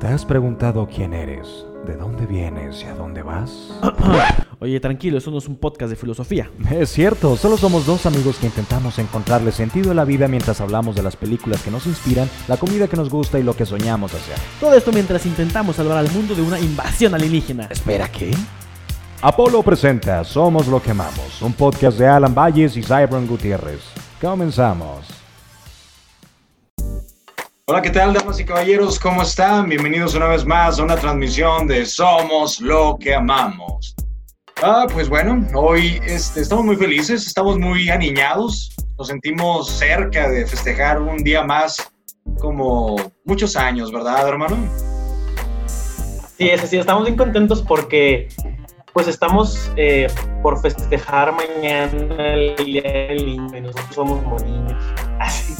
¿Te has preguntado quién eres? ¿De dónde vienes y a dónde vas? Oye, tranquilo, eso no es un podcast de filosofía. Es cierto, solo somos dos amigos que intentamos encontrarle sentido a la vida mientras hablamos de las películas que nos inspiran, la comida que nos gusta y lo que soñamos hacer. Todo esto mientras intentamos salvar al mundo de una invasión alienígena. Espera, ¿qué? Apolo presenta Somos lo que amamos, un podcast de Alan Valles y Cybron Gutiérrez. Comenzamos. Hola, ¿qué tal, damas y caballeros? ¿Cómo están? Bienvenidos una vez más a una transmisión de Somos lo que amamos. Ah, pues bueno, hoy este, estamos muy felices, estamos muy aniñados, nos sentimos cerca de festejar un día más como muchos años, ¿verdad, hermano? Sí, es así, estamos bien contentos porque pues estamos eh, por festejar mañana el Día del Niño y nosotros somos como niños. Así.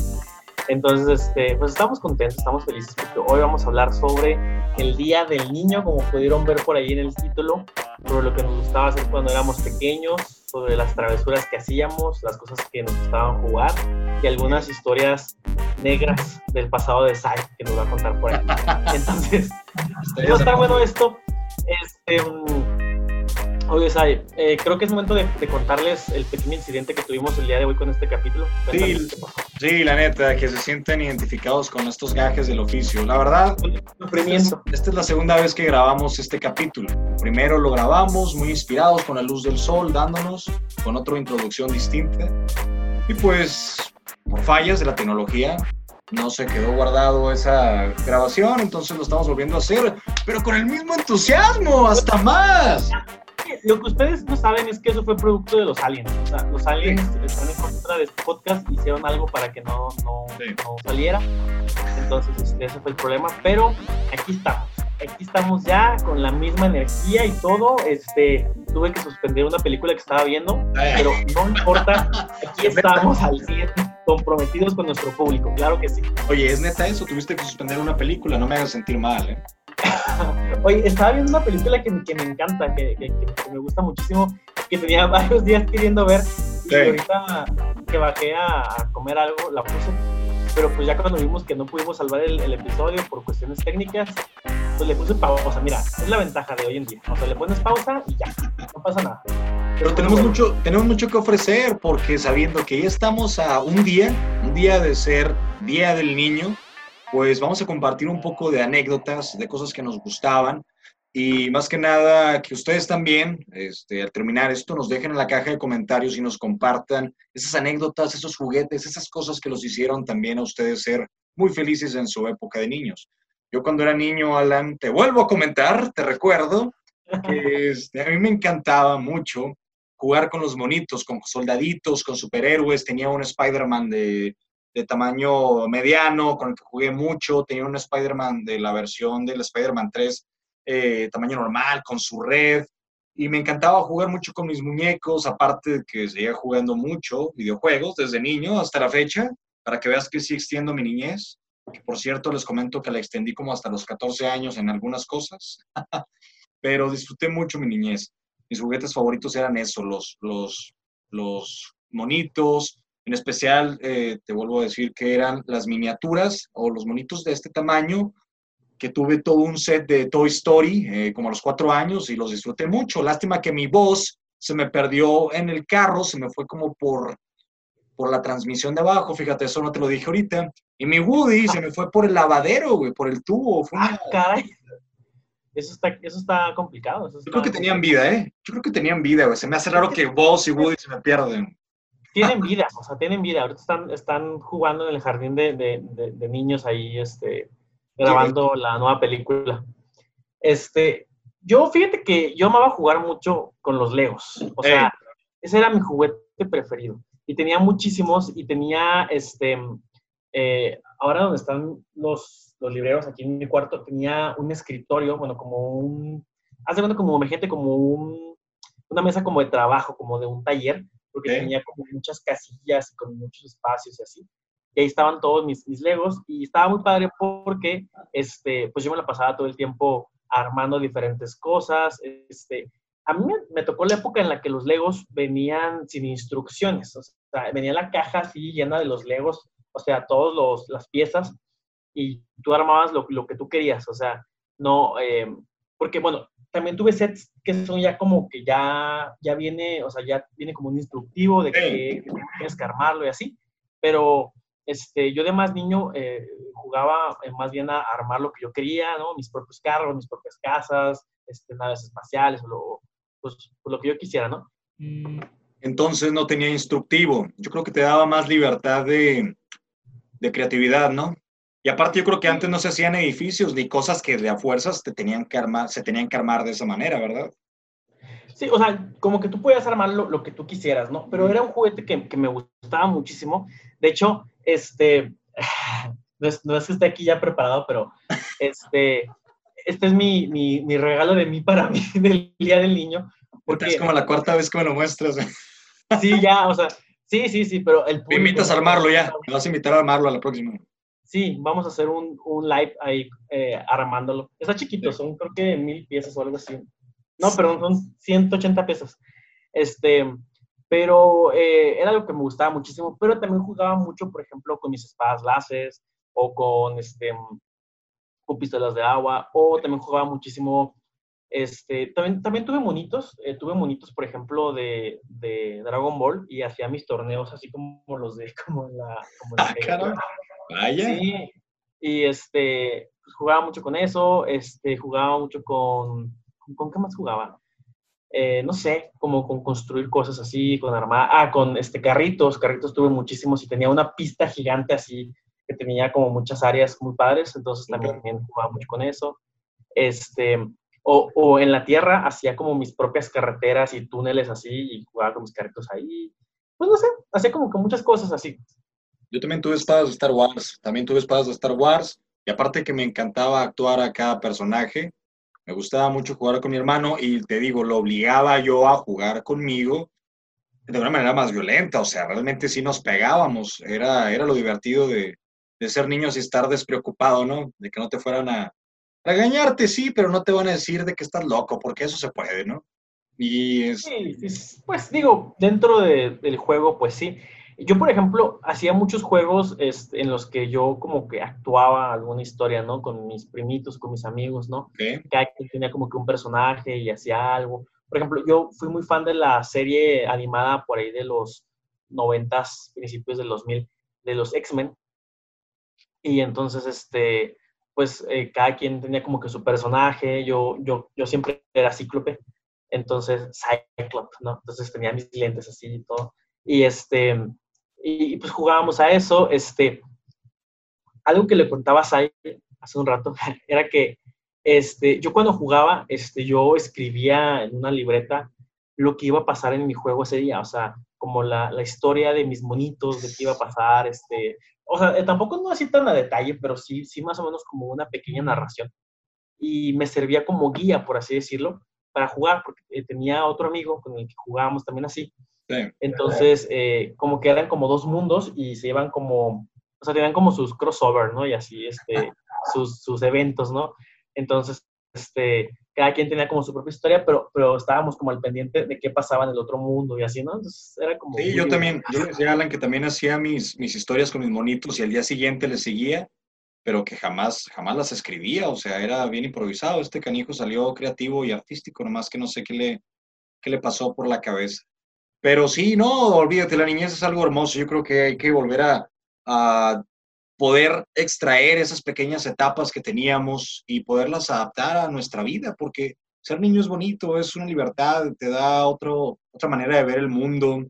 Entonces, este, pues estamos contentos, estamos felices porque hoy vamos a hablar sobre el Día del Niño, como pudieron ver por ahí en el título, sobre lo que nos gustaba hacer cuando éramos pequeños, sobre las travesuras que hacíamos, las cosas que nos gustaban jugar y algunas historias negras del pasado de Sai que nos va a contar por ahí. Entonces, a estar bueno esto. Este, Oye, Sai, eh, creo que es momento de, contarles el pequeño incidente que tuvimos el día de hoy con este capítulo. Sí, sí, la neta, que se sienten identificados con estos gajes del oficio. La verdad, esta es, la segunda vez que grabamos este capítulo. Primero lo grabamos muy inspirados con la luz del sol dándonos, con otra introducción distinta. Y pues, por fallas de la tecnología, no se quedó guardado esa grabación, entonces lo estamos volviendo a hacer, pero con el mismo entusiasmo, hasta más lo que ustedes no saben es que eso fue producto de los aliens. O sea, los aliens están en contra de este podcast, hicieron algo para que no, no, no saliera. Entonces, este, ese fue el problema. Pero aquí estamos. Aquí estamos ya con la misma energía y todo. Este, tuve que suspender una película que estaba viendo, pero no importa. Aquí estamos al 100 comprometidos con nuestro público, claro que sí. Oye, ¿es neta eso? Tuviste que suspender una película, no me hagas sentir mal, ¿eh? Oye, estaba viendo una película que, que me encanta, que, que, me gusta muchísimo, que tenía varios días queriendo ver y ahorita que bajé a, comer algo la puse. Pero pues ya cuando vimos que no pudimos salvar el, episodio por cuestiones técnicas, pues le puse pausa. Mira, es la ventaja de hoy en día. O sea, le pones pausa y ya, no pasa nada. Pero tenemos mucho, tenemos mucho que ofrecer porque sabiendo que ya estamos a un día, un día de ser Día del Niño, pues vamos a compartir un poco de anécdotas, de cosas que nos gustaban y más que nada que ustedes también, este, al terminar esto, nos dejen en la caja de comentarios y nos compartan esas anécdotas, esos juguetes, esas cosas que los hicieron también a ustedes ser muy felices en su época de niños. Yo cuando era niño, Alan, te vuelvo a comentar, te recuerdo, que este, a mí me encantaba mucho jugar con los monitos, con soldaditos, con superhéroes. Tenía un Spider-Man de, de tamaño mediano, con el que jugué mucho. Tenía un Spider-Man de la versión del Spider-Man 3, eh, tamaño normal, con su red. Y me encantaba jugar mucho con mis muñecos, aparte de que seguía jugando mucho videojuegos desde niño hasta la fecha, para que veas que sí extiendo mi niñez. Que por cierto, les comento que la extendí como hasta los 14 años en algunas cosas, pero disfruté mucho mi niñez. Mis juguetes favoritos eran eso, los, los, los monitos, en especial, eh, te vuelvo a decir que eran las miniaturas o los monitos de este tamaño, que tuve todo un set de Toy Story eh, como a los cuatro años y los disfruté mucho. Lástima que mi voz se me perdió en el carro, se me fue como por, por la transmisión de abajo, fíjate, eso no te lo dije ahorita. Y mi Woody se me fue por el lavadero, güey, por el tubo. ah, caray. Eso está, eso está complicado. Yo creo que tenían vida, ¿eh? Yo creo que tenían vida, güey. Se me hace raro que vos y Woody se me pierden tienen vida, o sea, tienen vida. Ahorita están, están jugando en el jardín de, de, niños ahí, este, grabando la nueva película. Este, yo, fíjate que yo amaba jugar mucho con los Legos. O sea, ese era mi juguete preferido. Y tenía muchísimos y tenía, este, eh, ahora donde están los, los libreros aquí en mi cuarto, tenía un escritorio, bueno, como un, hace cuenta como, gente, como un, una mesa como de trabajo, como de un taller, porque tenía como muchas casillas y con muchos espacios y así. Y ahí estaban todos mis, mis Legos y estaba muy padre porque, este, pues yo me la pasaba todo el tiempo armando diferentes cosas. Este, a mí me, tocó la época en la que los Legos venían sin instrucciones, o sea, venía la caja así llena de los Legos, o sea, todas las piezas, y tú armabas lo, lo que tú querías, o sea, no, eh, porque bueno, también tuve sets que son ya como que ya, ya viene, o sea, ya viene como un instructivo de que, tienes que armarlo y así, pero este, yo de más niño eh, jugaba eh, más bien a armar lo que yo quería, ¿no? Mis propios carros, mis propias casas, este, naves espaciales, o lo, pues, pues, lo que yo quisiera, ¿no? Entonces no tenía instructivo. Yo creo que te daba más libertad de, de creatividad, ¿no? Y aparte yo creo que antes no se hacían edificios ni cosas que de a fuerzas te tenían que armar, se tenían que armar de esa manera, ¿verdad? Sí, o sea, como que tú podías armar lo, que tú quisieras, ¿no? Pero era un juguete que, que, me gustaba muchísimo. De hecho, este, no es, no es, que esté aquí ya preparado, pero este, este es mi, mi, mi regalo de mí para mí del Día del Niño. Porque es como la cuarta vez que me lo muestras. Sí, ya, o sea, sí, sí, sí, pero el Me invitas a armarlo ya, me vas a invitar a armarlo a la próxima. Sí, vamos a hacer un, un live ahí eh, armándolo. Está chiquito, son creo que mil piezas o algo así. No, perdón, son 180 pesos. Este, pero eh, era algo que me gustaba muchísimo, pero también jugaba mucho, por ejemplo, con mis espadas láseres o con, este, con pistolas de agua, o también jugaba muchísimo, este, también, también tuve monitos, eh, tuve monitos, por ejemplo, de, de, Dragon Ball y hacía mis torneos así como los de, como la... Como ah, Vaya. Sí, y este, pues, jugaba mucho con eso, este, jugaba mucho con, ¿con qué más jugaba? Eh, no sé, como con construir cosas así, con armar, ah, con este, carritos, carritos tuve muchísimos y tenía una pista gigante así, que tenía como muchas áreas muy padres, entonces también, jugaba mucho con eso. Este, o, o, en la tierra hacía como mis propias carreteras y túneles así y jugaba con mis carritos ahí. Pues no sé, hacía como que muchas cosas así. Yo también tuve espadas de Star Wars, también tuve espadas de Star Wars, y aparte que me encantaba actuar a cada personaje, me gustaba mucho jugar con mi hermano y te digo, lo obligaba yo a jugar conmigo de una manera más violenta, o sea, realmente sí nos pegábamos, era, era lo divertido de, de ser niños y estar despreocupado, ¿no? De que no te fueran a, regañarte, sí, pero no te van a decir de que estás loco, porque eso se puede, ¿no? Y es... Sí, pues digo, dentro del juego, pues sí. Yo, por ejemplo, hacía muchos juegos este, en los que yo como que actuaba alguna historia, ¿no? Con mis primitos, con mis amigos, ¿no? Cada quien tenía como que un personaje y hacía algo. Por ejemplo, yo fui muy fan de la serie animada por ahí de los noventas, principios de los mil, de los X-Men. Y entonces, este, pues eh, cada quien tenía como que su personaje. Yo, yo, yo siempre era cíclope. Entonces, Cyclops, ¿no? Entonces tenía mis lentes así y todo. Y este, y pues jugábamos a eso. Este, algo que le contaba a Sai hace un rato era que este, yo cuando jugaba, este, yo escribía en una libreta lo que iba a pasar en mi juego ese día, o sea, como la, la historia de mis monitos, de qué iba a pasar, este, o sea, eh, tampoco no así tan a detalle, pero sí, sí más o menos como una pequeña narración. Y me servía como guía, por así decirlo, para jugar, porque eh, tenía otro amigo con el que jugábamos también así, entonces, eh, como que eran como dos mundos y se iban como, o sea, tenían como sus crossover, ¿no? Y así, este, sus, sus eventos, ¿no? Entonces, este, cada quien tenía como su propia historia, pero, pero estábamos como al pendiente de qué pasaba en el otro mundo y así, ¿no? Entonces, era como... Sí, yo también, yo le decía a Alan que también hacía mis, mis historias con mis monitos y al día siguiente le seguía, pero que jamás, jamás las escribía, o sea, era bien improvisado. Este canijo salió creativo y artístico, nomás que no sé qué le, qué le pasó por la cabeza. Pero sí, no, olvídate, la niñez es algo hermoso. Yo creo que hay que volver a, poder extraer esas pequeñas etapas que teníamos y poderlas adaptar a nuestra vida, porque ser niño es bonito, es una libertad, te da otro, otra manera de ver el mundo.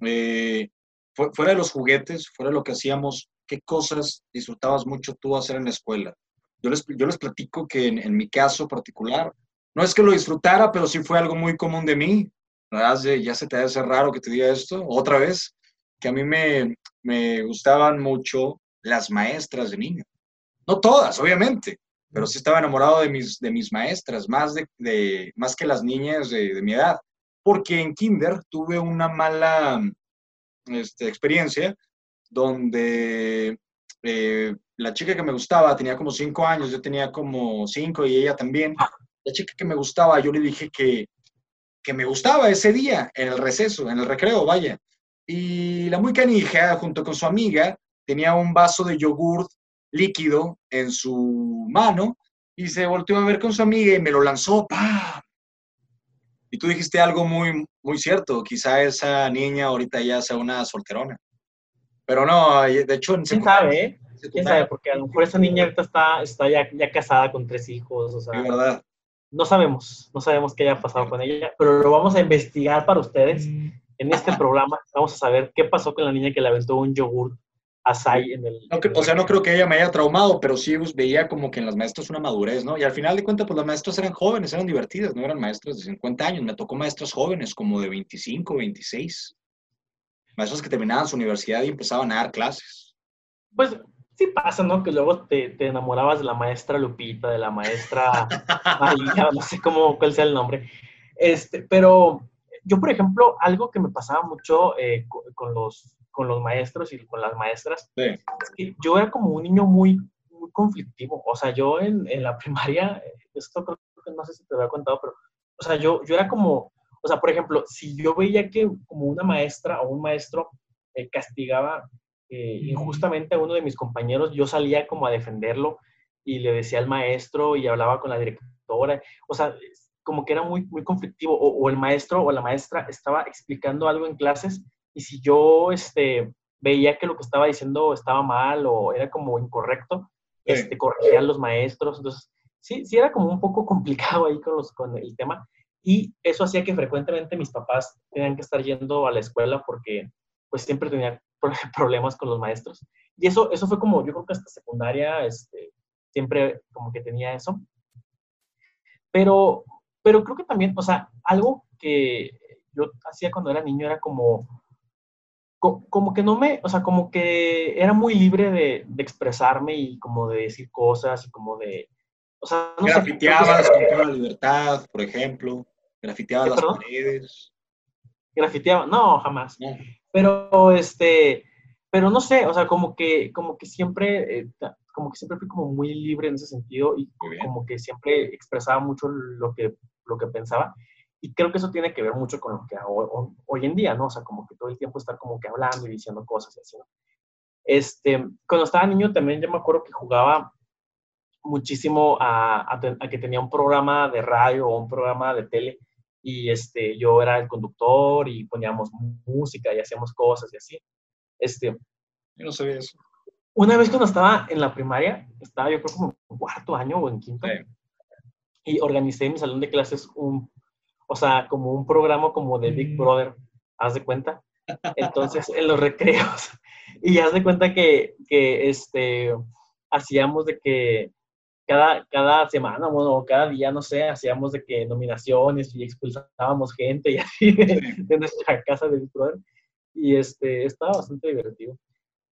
Eh, fuera de los juguetes, fuera de lo que hacíamos, ¿qué cosas disfrutabas mucho tú hacer en la escuela? Yo les, yo les platico que en, en mi caso particular, no es que lo disfrutara, pero sí fue algo muy común de mí ya se te hace raro que te diga esto, otra vez, que a mí me, me gustaban mucho las maestras de niño. No todas, obviamente, pero sí estaba enamorado de mis, de mis maestras, más, de, más que las niñas de, mi edad, porque en kinder tuve una mala este, experiencia donde eh, la chica que me gustaba tenía como cinco años, yo tenía como cinco y ella también. La chica que me gustaba, yo le dije que, que me gustaba ese día, en el receso, en el recreo, vaya. Y la muy canija, junto con su amiga, tenía un vaso de yogur líquido en su mano y se volteó a ver con su amiga y me lo lanzó. ¡pam! Y tú dijiste algo muy, muy cierto. Quizá esa niña ahorita ya sea una solterona. Pero no, de hecho... En ¿Quién sabe, eh? ¿Quién sabe? Porque a lo mejor esa niña ahorita está, está ya, ya casada con tres hijos. O sea, verdad. No sabemos, no sabemos qué haya pasado con ella, pero lo vamos a investigar para ustedes en este programa. Vamos a saber qué pasó con la niña que le aventó un yogur asai en el... o sea, no creo que ella me haya traumado, pero sí pues, veía como que en las maestras una madurez, ¿no? Y al final de cuentas, pues las maestras eran jóvenes, eran divertidas, no eran maestras de 50 años. Me tocó maestras jóvenes, como de 25, 26. Maestros que terminaban su universidad y empezaban a dar clases. Pues sí pasa, ¿no? Que luego te, te enamorabas de la maestra Lupita, de la maestra María, no sé cómo, cuál sea el nombre. Este, pero yo, por ejemplo, algo que me pasaba mucho eh, con, los, con los maestros y con las maestras, es que yo era como un niño muy, muy conflictivo. O sea, yo en, en la primaria, esto creo que no sé si te lo había contado, pero, o sea, yo, yo era como, o sea, por ejemplo, si yo veía que como una maestra o un maestro eh, castigaba eh, injustamente a uno de mis compañeros, yo salía como a defenderlo y le decía al maestro y hablaba con la directora, o sea, como que era muy, muy conflictivo, o, el maestro o la maestra estaba explicando algo en clases y si yo este, veía que lo que estaba diciendo estaba mal o era como incorrecto, este, corregía a los maestros, entonces sí, sí era como un poco complicado ahí con, los, con el tema y eso hacía que frecuentemente mis papás tenían que estar yendo a la escuela porque pues siempre tenía problemas con los maestros. Y eso, eso fue como, yo creo que hasta secundaria, este, siempre como que tenía eso. Pero, pero creo que también, o sea, algo que yo hacía cuando era niño era como, como que no me, o sea, como que era muy libre de, de expresarme y como de decir cosas y como de, o sea, no Grafiteabas sé, con la libertad, por ejemplo, grafiteabas las paredes. Grafiteaba, no, jamás. Pero, este, pero no sé, o sea, como que, como que siempre, eh, como que siempre fui como muy libre en ese sentido y como que siempre expresaba mucho lo que, lo que pensaba. Y creo que eso tiene que ver mucho con lo que hago hoy en día, ¿no? O sea, como que todo el tiempo estar como que hablando y diciendo cosas y así, ¿no? Este, cuando estaba niño también yo me acuerdo que jugaba muchísimo a, a, a, que tenía un programa de radio o un programa de tele y este, yo era el conductor y poníamos música y hacíamos cosas y así. Este, yo no sabía eso. Una vez cuando estaba en la primaria, estaba yo creo como en cuarto año o en quinto, y organicé en mi salón de clases un, o sea, como un programa como de Big mm. Brother, haz de cuenta. Entonces, en los recreos, y haz de cuenta que, que este, hacíamos de que cada, cada semana, bueno, cada día, no sé, hacíamos de que nominaciones y expulsábamos gente y así de, nuestra casa de Brother. Y este, estaba bastante divertido.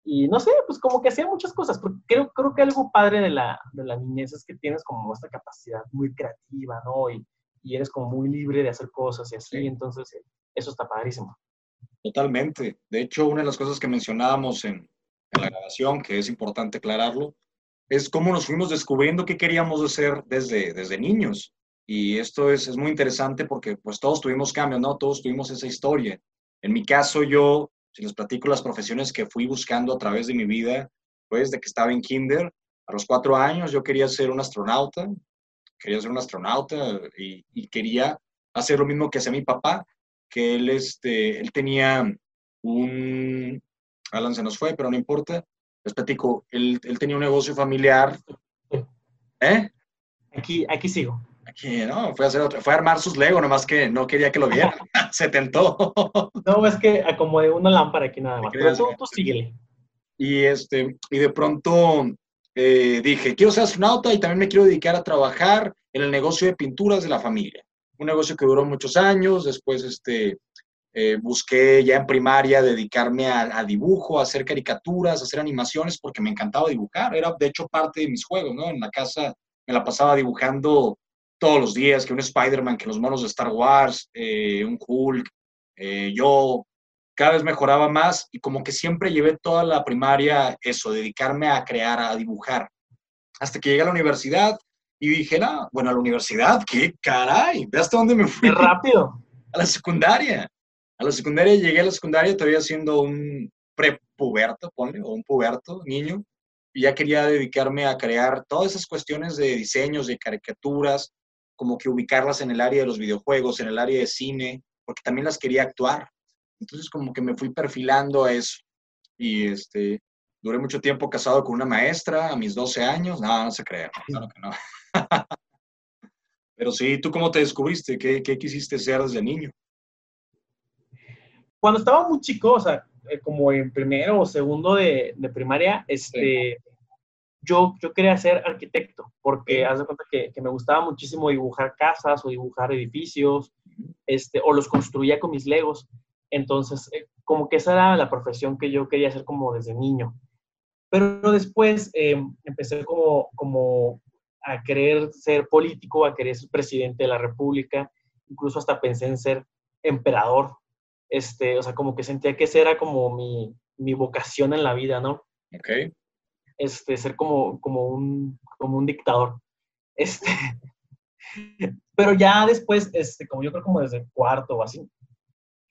Y no sé, pues como que hacía muchas cosas, porque creo, creo que algo padre de la, de la niñez es que tienes como esta capacidad muy creativa, ¿no? Y, y eres como muy libre de hacer cosas y así, entonces eh, eso está padrísimo. Totalmente. De hecho, una de las cosas que mencionábamos en, en la grabación, que es importante aclararlo, es cómo nos fuimos descubriendo qué queríamos hacer desde, desde niños. Y esto es, es muy interesante porque pues todos tuvimos cambios, ¿no? Todos tuvimos esa historia. En mi caso, yo, si les platico las profesiones que fui buscando a través de mi vida, pues de que estaba en kinder, a los cuatro años yo quería ser un astronauta, quería ser un astronauta y, y quería hacer lo mismo que hacía mi papá, que él, este, él tenía un, Alan se nos fue, pero no importa, les platico, él, él tenía un negocio familiar. ¿Eh? Aquí, aquí sigo. Aquí, no, fue a, hacer fue a armar sus Lego, nomás que no quería que lo vieran. Se tentó. no, es que acomodé una lámpara aquí nada más. Pero tú, tú síguele. Y, este, y de pronto eh, dije, quiero ser astronauta y también me quiero dedicar a trabajar en el negocio de pinturas de la familia. Un negocio que duró muchos años, después este, eh, busqué ya en primaria dedicarme a, dibujo, a hacer caricaturas, a hacer animaciones, porque me encantaba dibujar. Era, de hecho, parte de mis juegos, ¿no? En la casa me la pasaba dibujando todos los días, que un Spider-Man, que los monos de Star Wars, eh, un Hulk, eh, yo cada vez mejoraba más y como que siempre llevé toda la primaria eso, dedicarme a crear, a dibujar. Hasta que llegué a la universidad y dije, no, bueno, a la universidad, ¿qué caray? ¿Ve hasta dónde me fui? Qué rápido. A la secundaria. A la secundaria llegué a la secundaria todavía siendo un prepuberto, ponle, o un puberto, niño. y ya quería dedicarme a crear todas esas cuestiones de diseños, de caricaturas, como que ubicarlas en el área de los videojuegos, en el área de cine, porque también las quería actuar. Entonces como que me fui perfilando a eso. Y este, duré mucho tiempo casado con una maestra a mis 12 años. No, no se crea, claro que no. Pero sí, ¿tú cómo te descubriste? ¿Qué, ¿Qué, quisiste ser desde niño? Cuando estaba muy chico, o sea, eh, como en primero o segundo de, de primaria, este, yo, yo quería ser arquitecto, porque haz de cuenta que, que, me gustaba muchísimo dibujar casas o dibujar edificios, este, o los construía con mis legos. Entonces, eh, como que esa era la profesión que yo quería hacer como desde niño. Pero después eh, empecé como, como a querer ser político, a querer ser presidente de la República, incluso hasta pensé en ser emperador. Este, o sea, como que sentía que esa era como mi, mi vocación en la vida, ¿no? Ok. Este, ser como, como, un, como un dictador. Este, pero ya después, este, como yo creo como desde cuarto o así,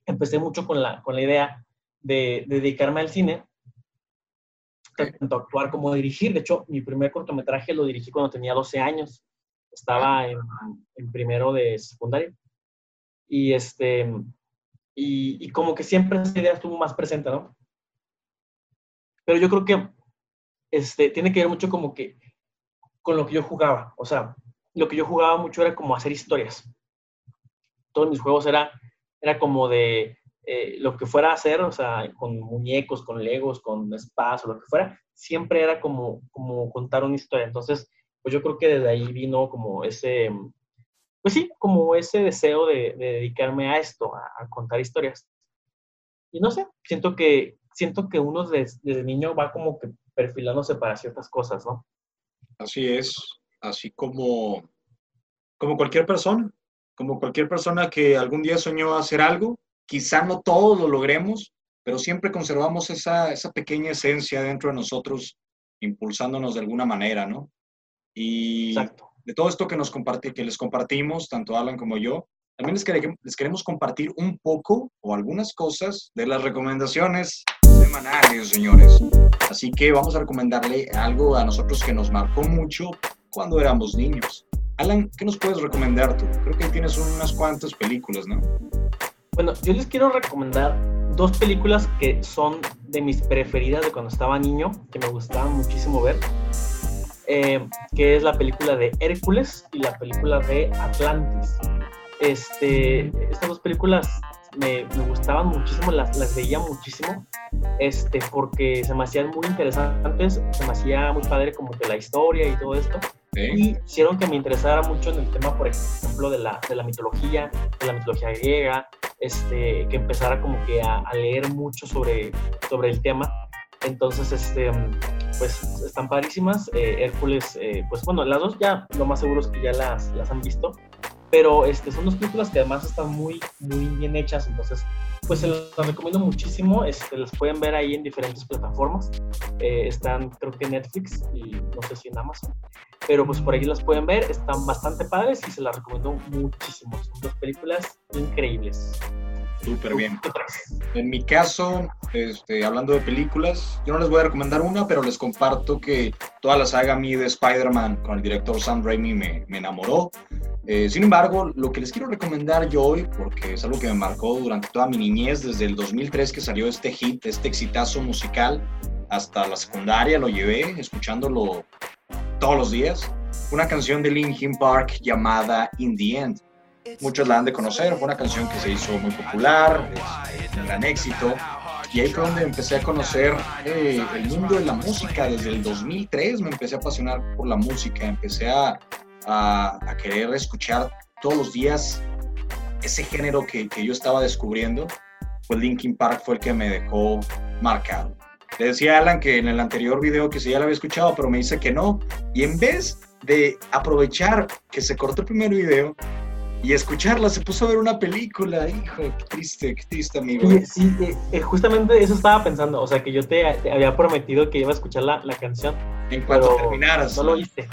empecé mucho con la, con la idea de, de dedicarme al cine tanto actuar como dirigir. De hecho, mi primer cortometraje lo dirigí cuando tenía 12 años. Estaba en, en primero de secundaria. Y, este, y, y, como que siempre esa idea estuvo más presente, ¿no? Pero yo creo que este, tiene que ver mucho como que con lo que yo jugaba. O sea, lo que yo jugaba mucho era como hacer historias. Todos mis juegos era, era como de eh, lo que fuera a hacer, o sea, con muñecos, con legos, con spas o lo que fuera, siempre era como, como contar una historia. Entonces, pues yo creo que desde ahí vino como ese, pues sí, como ese deseo de, de dedicarme a esto, a, a, contar historias. Y no sé, siento que, siento que uno desde, desde niño va como que perfilándose para ciertas cosas, ¿no? Así es, así como, como cualquier persona, como cualquier persona que algún día soñó hacer algo, quizá no todos lo logremos, pero siempre conservamos esa, esa pequeña esencia dentro de nosotros, impulsándonos de alguna manera, ¿no? Y Exacto. de todo esto que, nos compartí, que les compartimos, tanto Alan como yo, también les, queremos, les queremos compartir un poco o algunas cosas de las recomendaciones semanales, señores. Así que vamos a recomendarle algo a nosotros que nos marcó mucho cuando éramos niños. Alan, ¿qué nos puedes recomendar tú? Creo que tienes unas cuantas películas, ¿no? Bueno, yo les quiero recomendar dos películas que son de mis preferidas de cuando estaba niño, que me gustaban muchísimo ver, eh, que es la película de Hércules y la película de Atlantis. Este, estas dos películas me, me gustaban muchísimo, las, las, veía muchísimo, este, porque se me hacían muy interesantes, se me hacía muy padre como que la historia y todo esto. Sí. Y hicieron que me interesara mucho en el tema, por ejemplo, de la, de la mitología, de la mitología griega, este, que empezara como que a, a, leer mucho sobre, sobre el tema. Entonces, este, pues están padrísimas. Eh, Hércules, eh, pues bueno, las dos ya, lo más seguro es que ya las, las han visto. Pero este, son dos películas que además están muy, muy bien hechas. Entonces, pues se las recomiendo muchísimo. Este, las pueden ver ahí en diferentes plataformas. Eh, están, creo que en Netflix y no sé si en Amazon. Pero pues por ahí las pueden ver. Están bastante padres y se las recomiendo muchísimo. Son dos películas increíbles. Súper bien. En mi caso, este, hablando de películas, yo no les voy a recomendar una, pero les comparto que toda la saga mí de Spider-Man con el director Sam Raimi me, me enamoró. Eh, sin embargo, lo que les quiero recomendar yo hoy, porque es algo que me marcó durante toda mi niñez, desde el 2003 que salió este hit, este exitazo musical, hasta la secundaria lo llevé escuchándolo todos los días, una canción de Linkin Park llamada In the End. Muchos la han de conocer, fue una canción que se hizo muy popular, un gran éxito, y ahí fue donde empecé a conocer eh, el mundo de la música. Desde el 2003 me empecé a apasionar por la música, empecé a, a, a querer escuchar todos los días ese género que, que, yo estaba descubriendo, pues Linkin Park fue el que me dejó marcado. Le decía a Alan que en el anterior video que sí ya lo había escuchado, pero me dice que no. Y en vez de aprovechar que se cortó el primer video y escucharla, se puso a ver una película. Hijo, qué triste, qué triste, amigo. Sí, sí eh, justamente eso estaba pensando. O sea, que yo te, te había prometido que iba a escuchar la, la canción. En cuanto terminaras. No lo hice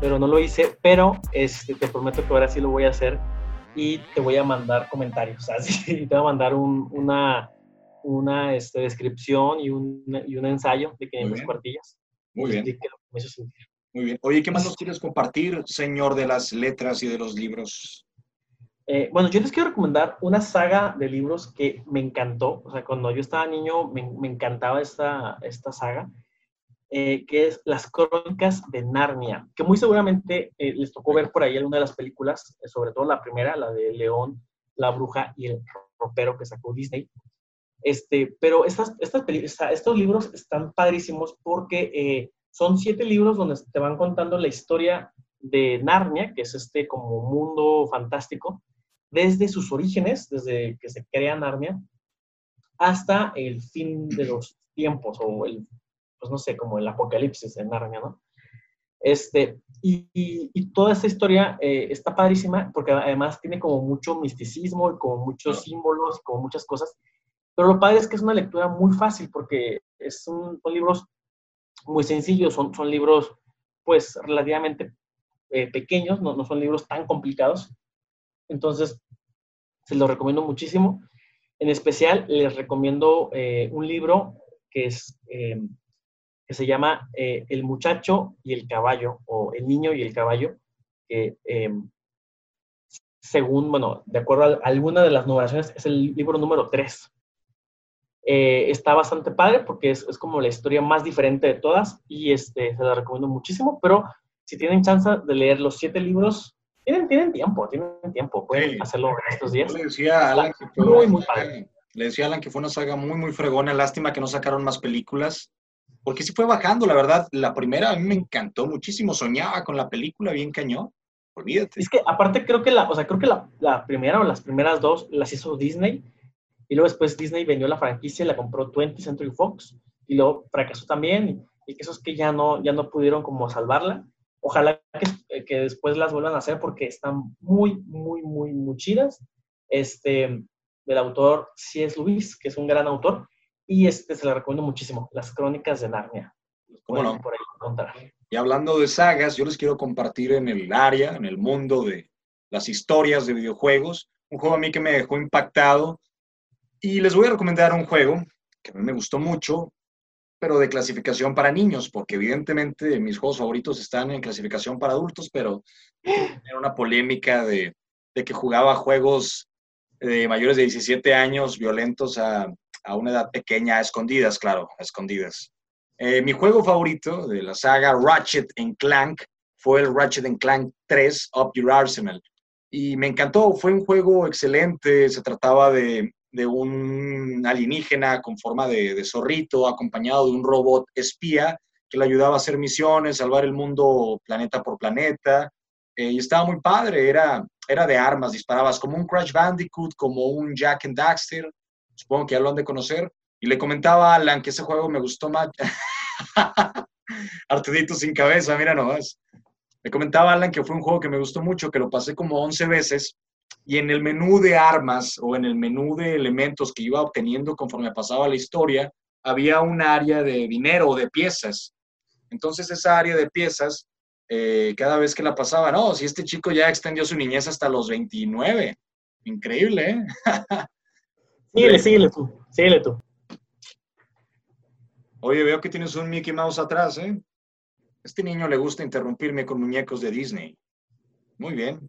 pero no lo hice, pero este, te prometo que ahora sí lo voy a hacer y te voy a mandar comentarios, así, te voy a mandar un, una, una este, descripción y un, y un ensayo de 500 cuartillas. Muy bien. Me hizo sentir. Muy bien. Oye, ¿qué más nos quieres compartir, señor de las letras y de los libros? Eh, bueno, yo les quiero recomendar una saga de libros que me encantó. O sea, cuando yo estaba niño me, me encantaba esta, esta saga, eh, que es Las Crónicas de Narnia, que muy seguramente eh, les tocó ver por ahí alguna de las películas, sobre todo la primera, la de León, la Bruja y el Ropero que sacó Disney. Este, pero estas, estas estos libros están padrísimos porque son siete libros donde te van contando la historia de Narnia, que es este como mundo fantástico, desde sus orígenes, desde que se crea Narnia, hasta el fin de los tiempos, o el, pues no sé, como el apocalipsis de Narnia, ¿no? Este, y, toda esta historia eh, está padrísima porque además tiene como mucho misticismo y como muchos símbolos y como muchas cosas. Pero lo padre es que es una lectura muy fácil porque es un, son libros muy sencillos, son, son libros pues relativamente eh, pequeños, no, no, son libros tan complicados. Entonces, se los recomiendo muchísimo. En especial, les recomiendo eh, un libro que, es, eh, que se llama El muchacho y el caballo, o El niño y el caballo, que según, bueno, de acuerdo a alguna de las numeraciones, es el libro número 3. Eh, está bastante padre porque es, es, como la historia más diferente de todas y este, se la recomiendo muchísimo, pero si tienen chance de leer los siete libros, tienen, tienen tiempo, tienen tiempo, pueden hacerlo en estos días. Le decía a Alan que fue, muy, muy padre. Le decía Alan que fue una saga muy, muy fregona, lástima que no sacaron más películas, porque sí fue bajando, la verdad, la primera a mí me encantó muchísimo, soñaba con la película bien cañón, olvídate. Es que aparte creo que la, o sea, creo que la, la primera o las primeras dos las hizo Disney, y luego después Disney vendió la franquicia y la compró 20 Century Fox. Y luego fracasó también. Y, esos que ya no, ya no pudieron como salvarla. Ojalá que, que, después las vuelvan a hacer porque están muy, muy, muy, muy chidas. Este, del autor C.S. Lewis, que es un gran autor. Y este se la recomiendo muchísimo. Las crónicas de Narnia. ¿Cómo no? Por ahí encontrar. Y hablando de sagas, yo les quiero compartir en el área, en el mundo de las historias de videojuegos, un juego a mí que me dejó impactado y les voy a recomendar un juego que a mí me gustó mucho, pero de clasificación para niños, porque evidentemente mis juegos favoritos están en clasificación para adultos, pero era una polémica de, que jugaba juegos de mayores de 17 años violentos a, una edad pequeña, a escondidas, claro, a escondidas. Eh, mi juego favorito de la saga Ratchet Clank fue el Ratchet Clank 3 Up Your Arsenal. Y me encantó, fue un juego excelente, se trataba de de un alienígena con forma de, zorrito, acompañado de un robot espía que le ayudaba a hacer misiones, salvar el mundo planeta por planeta. Eh, y estaba muy padre, era, era de armas, disparabas como un Crash Bandicoot, como un Jack and Daxter, supongo que ya lo han de conocer. Y le comentaba a Alan que ese juego me gustó más. Artudito sin cabeza, mira nomás. Le comentaba a Alan que fue un juego que me gustó mucho, que lo pasé como 11 veces y en el menú de armas o en el menú de elementos que iba obteniendo conforme pasaba la historia, había un área de dinero o de piezas. Entonces esa área de piezas, eh, cada vez que la pasaba, no, si este chico ya extendió su niñez hasta los 29. Increíble, ¿eh? síguele, síguele tú, síguele tú. Oye, veo que tienes un Mickey Mouse atrás, ¿eh? Este niño le gusta interrumpirme con muñecos de Disney. Muy bien.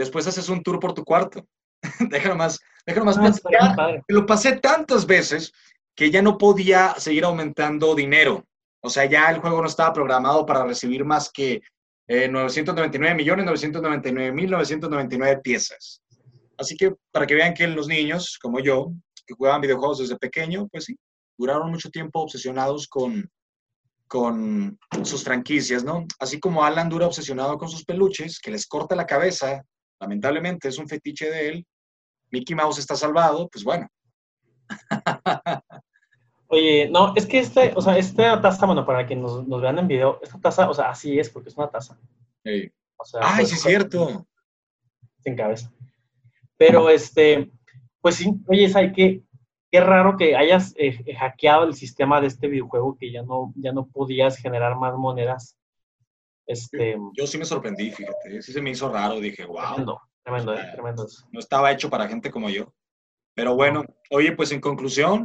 Después haces un tour por tu cuarto. déjalo más, déjalo más ah, Lo pasé tantas veces que ya no podía seguir aumentando dinero. O sea, ya el juego no estaba programado para recibir más que eh, 999 millones 999 mil 999 piezas. Así que para que vean que los niños, como yo, que jugaban videojuegos desde pequeño, pues sí, duraron mucho tiempo obsesionados con, con sus franquicias, ¿no? Así como Alan dura obsesionado con sus peluches, que les corta la cabeza lamentablemente es un fetiche de él, Mickey Mouse está salvado, pues bueno. Oye, no, es que este, o sea, esta taza, bueno, para que nos, vean en video, esta taza, o sea, así es, porque es una taza. Ay, sí es cierto. Sin cabeza. Pero, este, pues sí, oye, ¿sabes qué? Qué raro que hayas eh, hackeado el sistema de este videojuego que ya no, ya no podías generar más monedas este, yo sí me sorprendí, fíjate, sí se me hizo raro, dije, wow. Tremendo, tremendo, eh, tremendo. No estaba hecho para gente como yo. Pero bueno, oye, pues en conclusión,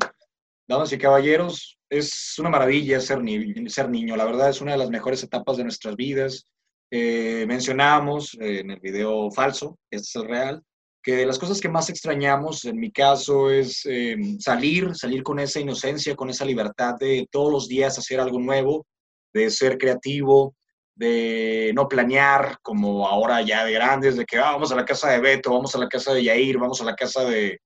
damas y caballeros, es una maravilla ser, ser niño. La verdad es una de las mejores etapas de nuestras vidas. Eh, mencionábamos en el video falso, este es el real, que de las cosas que más extrañamos, en mi caso, es em, salir, salir con esa inocencia, con esa libertad de todos los días hacer algo nuevo, de ser creativo, de no planear como ahora ya de grandes, de que ah, vamos a la casa de Beto, vamos a la casa de Yair, vamos a la casa de,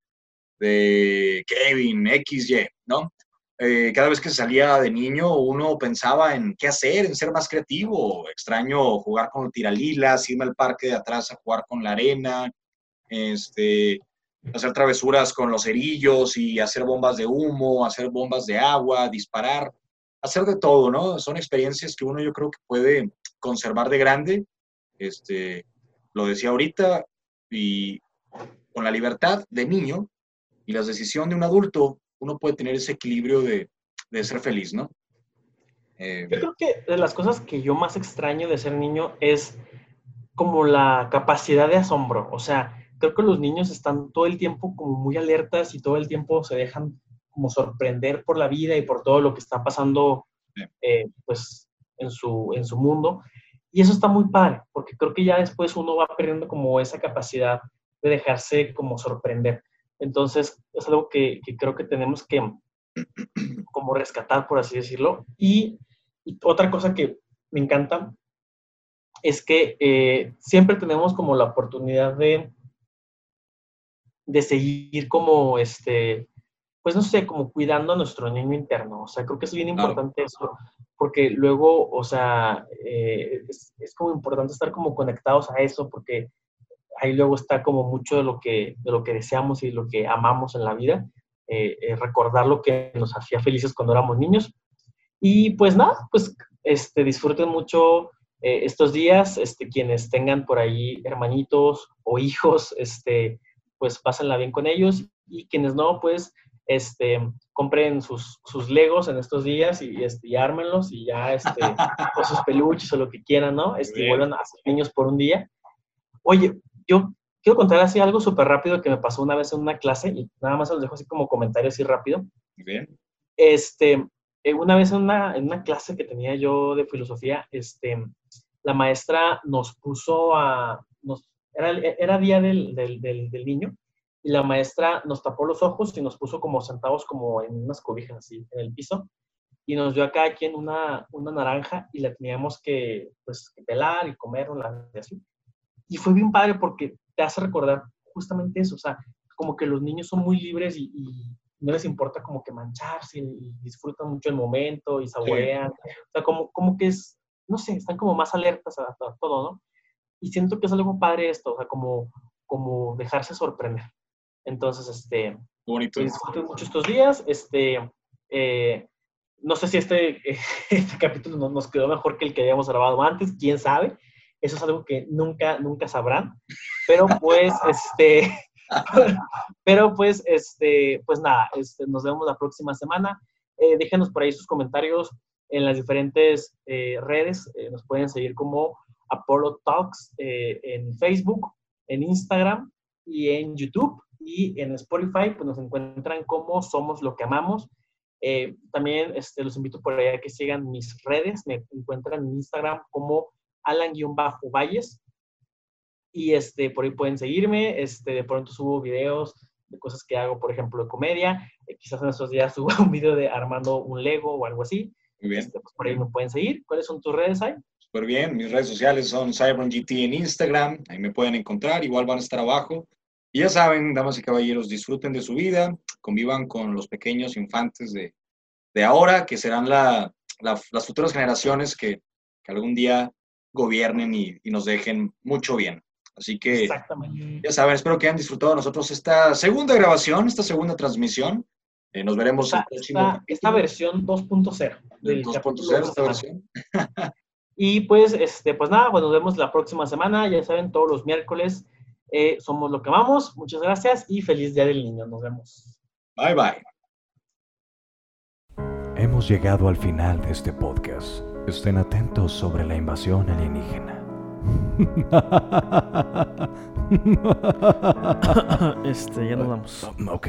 de Kevin, XY, ¿no? Eh, cada vez que salía de niño uno pensaba en qué hacer, en ser más creativo. Extraño jugar con tiralilas, irme al parque de atrás a jugar con la arena, este, hacer travesuras con los cerillos y hacer bombas de humo, hacer bombas de agua, disparar, hacer de todo, ¿no? Son experiencias que uno yo creo que puede conservar de grande. Este, lo decía ahorita, y con la libertad de niño y la decisión de un adulto, uno puede tener ese equilibrio de, de ser feliz, ¿no? Eh, yo creo que de las cosas que yo más extraño de ser niño es como la capacidad de asombro. O sea, creo que los niños están todo el tiempo como muy alertas y todo el tiempo se dejan como sorprender por la vida y por todo lo que está pasando eh, pues en su, en su mundo. Y eso está muy padre, porque creo que ya después uno va perdiendo como esa capacidad de dejarse como sorprender. Entonces, es algo que, creo que tenemos que como rescatar, por así decirlo. Y, otra cosa que me encanta es que eh, siempre tenemos como la oportunidad de, de seguir como, este, pues no sé, como cuidando a nuestro niño interno. O sea, creo que es bien importante eso, porque luego, o sea, eh, es, es, como importante estar como conectados a eso, porque ahí luego está como mucho de lo que, de lo que deseamos y lo que amamos en la vida. Eh, eh, recordar lo que nos hacía felices cuando éramos niños. Y pues nada, pues este, disfruten mucho estos días, este, quienes tengan por ahí hermanitos o hijos, este, pues pásenla bien con ellos y quienes no, pues este, compren sus, sus legos en estos días y, este, y ármenlos y ya, este, o sus peluches o lo que quieran, ¿no? Este, vuelvan a ser niños por un día. Oye, yo quiero contar así algo súper rápido que me pasó una vez en una clase y nada más los dejo así como comentario así rápido. Bien. Este, eh, una vez en una, en una clase que tenía yo de filosofía, este, la maestra nos puso a, nos, era, era día del, del, del, niño, y la maestra nos tapó los ojos y nos puso como sentados como en unas cobijas así en el piso y nos dio a cada quien una, una naranja y la teníamos que, pues, pelar y comer y así. Y fue bien padre porque te hace recordar justamente eso, o sea, como que los niños son muy libres y, no les importa como que mancharse y, disfrutan mucho el momento y saborean, o sea, como, como que es, no sé, están como más alertas a todo, ¿no? y siento que es algo padre esto, o sea, como, como dejarse sorprender. Entonces, este, bonito. Disfruten mucho estos días, este, eh, no sé si este, este capítulo nos quedó mejor que el que habíamos grabado antes, quién sabe, eso es algo que nunca, nunca sabrán, pero pues, este, pero pues, este, pues nada, este, nos vemos la próxima semana. Eh, déjenos por ahí sus comentarios en las diferentes eh, redes, nos pueden seguir como Apollo Talks eh, en Facebook, en Instagram y en YouTube. Y en Spotify pues nos encuentran como Somos lo que amamos. Eh, también este, los invito por ahí a que sigan mis redes. Me encuentran en Instagram como Alan-Valles. Y este, por ahí pueden seguirme. Este, de pronto subo videos de cosas que hago, por ejemplo, de comedia. Eh, quizás en esos días subo un video de armando un Lego o algo así. Muy bien. Este, pues por ahí me pueden seguir. ¿Cuáles son tus redes ahí? Súper bien, mis redes sociales son CyberGT en Instagram, ahí me pueden encontrar, igual van a estar abajo. Y ya saben, damas y caballeros, disfruten de su vida, convivan con los pequeños infantes de, de ahora, que serán la, las futuras generaciones que, que algún día gobiernen y, y, nos dejen mucho bien. Así que, ya saben, espero que hayan disfrutado nosotros esta segunda grabación, esta segunda transmisión. Eh, nos veremos esta, el próximo. Esta, versión 2.0. 2.0, esta versión. Y pues, este, pues nada, pues nos vemos la próxima semana. Ya saben, todos los miércoles eh, somos lo que amamos. Muchas gracias y feliz Día del Niño. Nos vemos. Bye bye. Hemos llegado al final de este podcast. Estén atentos sobre la invasión alienígena. este, ya nos vamos. Ok.